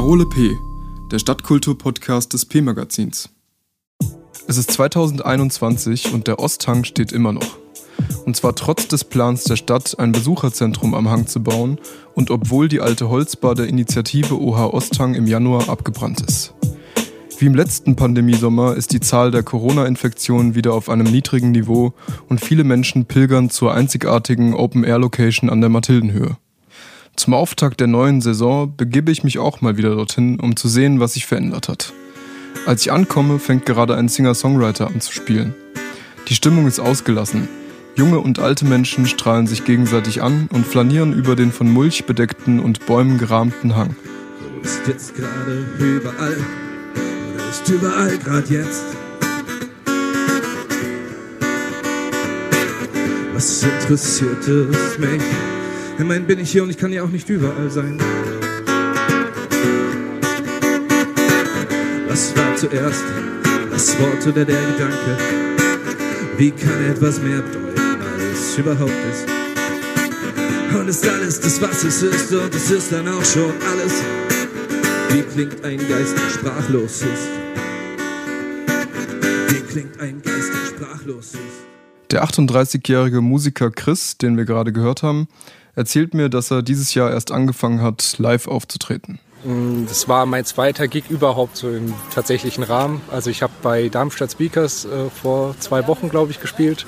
Parole P, der Stadtkultur-Podcast des P-Magazins. Es ist 2021 und der Osthang steht immer noch. Und zwar trotz des Plans der Stadt, ein Besucherzentrum am Hang zu bauen und obwohl die alte Holzbar der Initiative OH Osthang im Januar abgebrannt ist. Wie im letzten Pandemiesommer ist die Zahl der Corona-Infektionen wieder auf einem niedrigen Niveau und viele Menschen pilgern zur einzigartigen Open-Air-Location an der Mathildenhöhe. Zum Auftakt der neuen Saison begebe ich mich auch mal wieder dorthin, um zu sehen, was sich verändert hat. Als ich ankomme, fängt gerade ein Singer-Songwriter an zu spielen. Die Stimmung ist ausgelassen. Junge und alte Menschen strahlen sich gegenseitig an und flanieren über den von Mulch bedeckten und Bäumen gerahmten Hang. Ist jetzt gerade überall oder ist überall gerade jetzt? Was interessiert es mich? Immerhin bin ich hier und ich kann ja auch nicht überall sein. Was war zuerst das Wort oder der Gedanke? Wie kann etwas mehr bedeuten, als es überhaupt ist? Und ist alles das, was es ist, und es ist dann auch schon alles. Wie klingt ein Geist, der sprachlos ist? Wie klingt ein Geist, der sprachlos ist? Der 38-jährige Musiker Chris, den wir gerade gehört haben, erzählt mir, dass er dieses Jahr erst angefangen hat, live aufzutreten. Das war mein zweiter Gig überhaupt so im tatsächlichen Rahmen. Also ich habe bei Darmstadt Speakers äh, vor zwei Wochen, glaube ich, gespielt.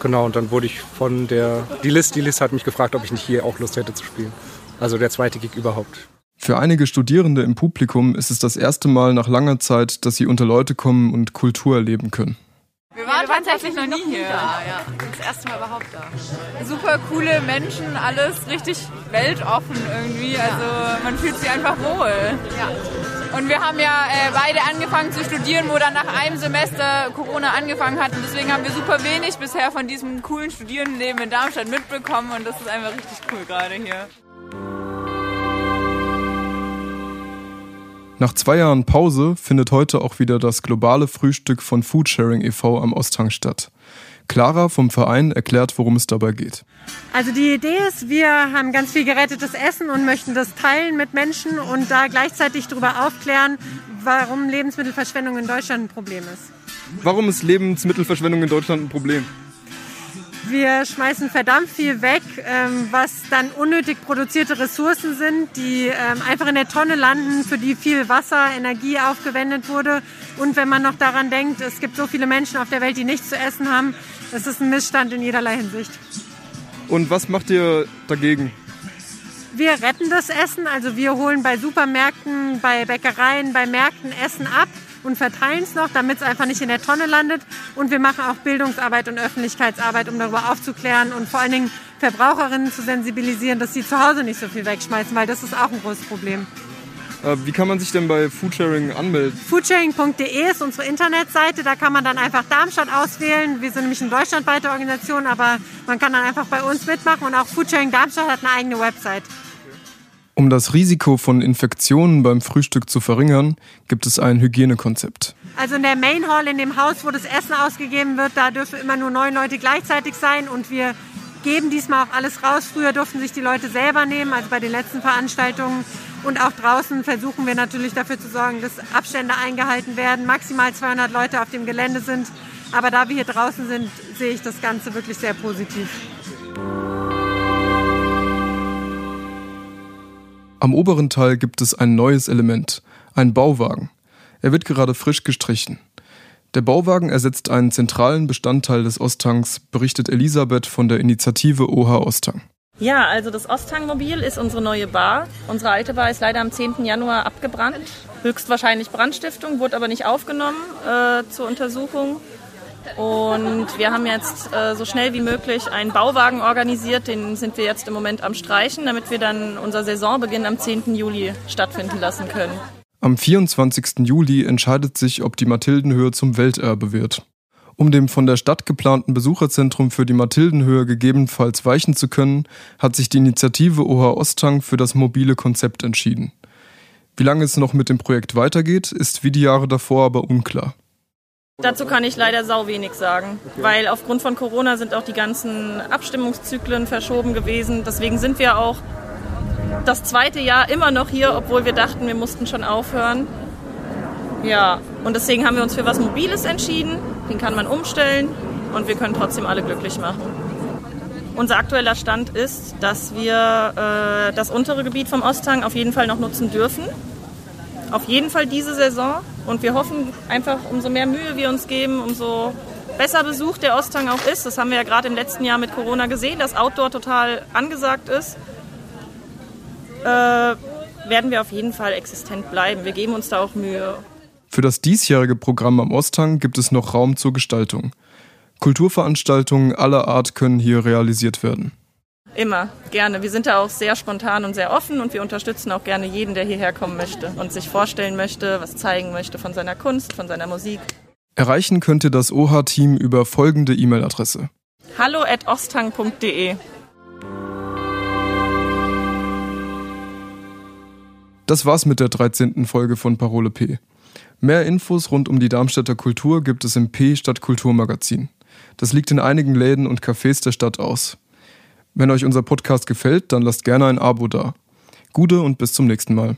Genau, und dann wurde ich von der, die List, die List hat mich gefragt, ob ich nicht hier auch Lust hätte zu spielen. Also der zweite Gig überhaupt. Für einige Studierende im Publikum ist es das erste Mal nach langer Zeit, dass sie unter Leute kommen und Kultur erleben können. Wir waren tatsächlich noch nie hier. Da, ja. Das erste Mal überhaupt da. Super coole Menschen, alles richtig weltoffen irgendwie. Also man fühlt sich einfach wohl. Ja. Und wir haben ja äh, beide angefangen zu studieren, wo dann nach einem Semester Corona angefangen hat. Und deswegen haben wir super wenig bisher von diesem coolen Studierendenleben in Darmstadt mitbekommen. Und das ist einfach richtig cool gerade hier. Nach zwei Jahren Pause findet heute auch wieder das globale Frühstück von Foodsharing e.V. am Osthang statt. Clara vom Verein erklärt, worum es dabei geht. Also die Idee ist, wir haben ganz viel gerettetes Essen und möchten das teilen mit Menschen und da gleichzeitig darüber aufklären, warum Lebensmittelverschwendung in Deutschland ein Problem ist. Warum ist Lebensmittelverschwendung in Deutschland ein Problem? Wir schmeißen verdammt viel weg, ähm, was dann unnötig produzierte Ressourcen sind, die ähm, einfach in der Tonne landen, für die viel Wasser, Energie aufgewendet wurde. Und wenn man noch daran denkt, es gibt so viele Menschen auf der Welt, die nichts zu essen haben, das ist ein Missstand in jederlei Hinsicht. Und was macht ihr dagegen? Wir retten das Essen, also wir holen bei Supermärkten, bei Bäckereien, bei Märkten Essen ab und verteilen es noch, damit es einfach nicht in der Tonne landet. Und wir machen auch Bildungsarbeit und Öffentlichkeitsarbeit, um darüber aufzuklären und vor allen Dingen Verbraucherinnen zu sensibilisieren, dass sie zu Hause nicht so viel wegschmeißen, weil das ist auch ein großes Problem. Äh, wie kann man sich denn bei Foodsharing anmelden? Foodsharing.de ist unsere Internetseite. Da kann man dann einfach Darmstadt auswählen. Wir sind nämlich eine deutschlandweite Organisation, aber man kann dann einfach bei uns mitmachen. Und auch Foodsharing Darmstadt hat eine eigene Website. Um das Risiko von Infektionen beim Frühstück zu verringern, gibt es ein Hygienekonzept. Also in der Main Hall, in dem Haus, wo das Essen ausgegeben wird, da dürfen immer nur neun Leute gleichzeitig sein und wir geben diesmal auch alles raus. Früher durften sich die Leute selber nehmen, also bei den letzten Veranstaltungen. Und auch draußen versuchen wir natürlich dafür zu sorgen, dass Abstände eingehalten werden, maximal 200 Leute auf dem Gelände sind. Aber da wir hier draußen sind, sehe ich das Ganze wirklich sehr positiv. Am oberen Teil gibt es ein neues Element, ein Bauwagen. Er wird gerade frisch gestrichen. Der Bauwagen ersetzt einen zentralen Bestandteil des Osthangs, berichtet Elisabeth von der Initiative OH Osthang. Ja, also das Osthang-Mobil ist unsere neue Bar. Unsere alte Bar ist leider am 10. Januar abgebrannt. Höchstwahrscheinlich Brandstiftung, wurde aber nicht aufgenommen äh, zur Untersuchung. Und wir haben jetzt äh, so schnell wie möglich einen Bauwagen organisiert, den sind wir jetzt im Moment am Streichen, damit wir dann unser Saisonbeginn am 10. Juli stattfinden lassen können. Am 24. Juli entscheidet sich, ob die Mathildenhöhe zum Welterbe wird. Um dem von der Stadt geplanten Besucherzentrum für die Mathildenhöhe gegebenenfalls weichen zu können, hat sich die Initiative OH Osthang für das mobile Konzept entschieden. Wie lange es noch mit dem Projekt weitergeht, ist wie die Jahre davor aber unklar. Dazu kann ich leider sau wenig sagen, weil aufgrund von Corona sind auch die ganzen Abstimmungszyklen verschoben gewesen. Deswegen sind wir auch das zweite Jahr immer noch hier, obwohl wir dachten, wir mussten schon aufhören. Ja, und deswegen haben wir uns für was Mobiles entschieden. Den kann man umstellen und wir können trotzdem alle glücklich machen. Unser aktueller Stand ist, dass wir äh, das untere Gebiet vom Osthang auf jeden Fall noch nutzen dürfen. Auf jeden Fall diese Saison. Und wir hoffen einfach, umso mehr Mühe wir uns geben, umso besser besucht der Osthang auch ist. Das haben wir ja gerade im letzten Jahr mit Corona gesehen, dass Outdoor total angesagt ist. Äh, werden wir auf jeden Fall existent bleiben. Wir geben uns da auch Mühe. Für das diesjährige Programm am Osthang gibt es noch Raum zur Gestaltung. Kulturveranstaltungen aller Art können hier realisiert werden. Immer, gerne. Wir sind da auch sehr spontan und sehr offen und wir unterstützen auch gerne jeden, der hierher kommen möchte und sich vorstellen möchte, was zeigen möchte von seiner Kunst, von seiner Musik. Erreichen könnt ihr das OHA-Team über folgende E-Mail-Adresse. Hallo at osthang.de Das war's mit der 13. Folge von Parole P. Mehr Infos rund um die Darmstädter Kultur gibt es im P Stadtkulturmagazin. Das liegt in einigen Läden und Cafés der Stadt aus. Wenn euch unser Podcast gefällt, dann lasst gerne ein Abo da. Gute und bis zum nächsten Mal.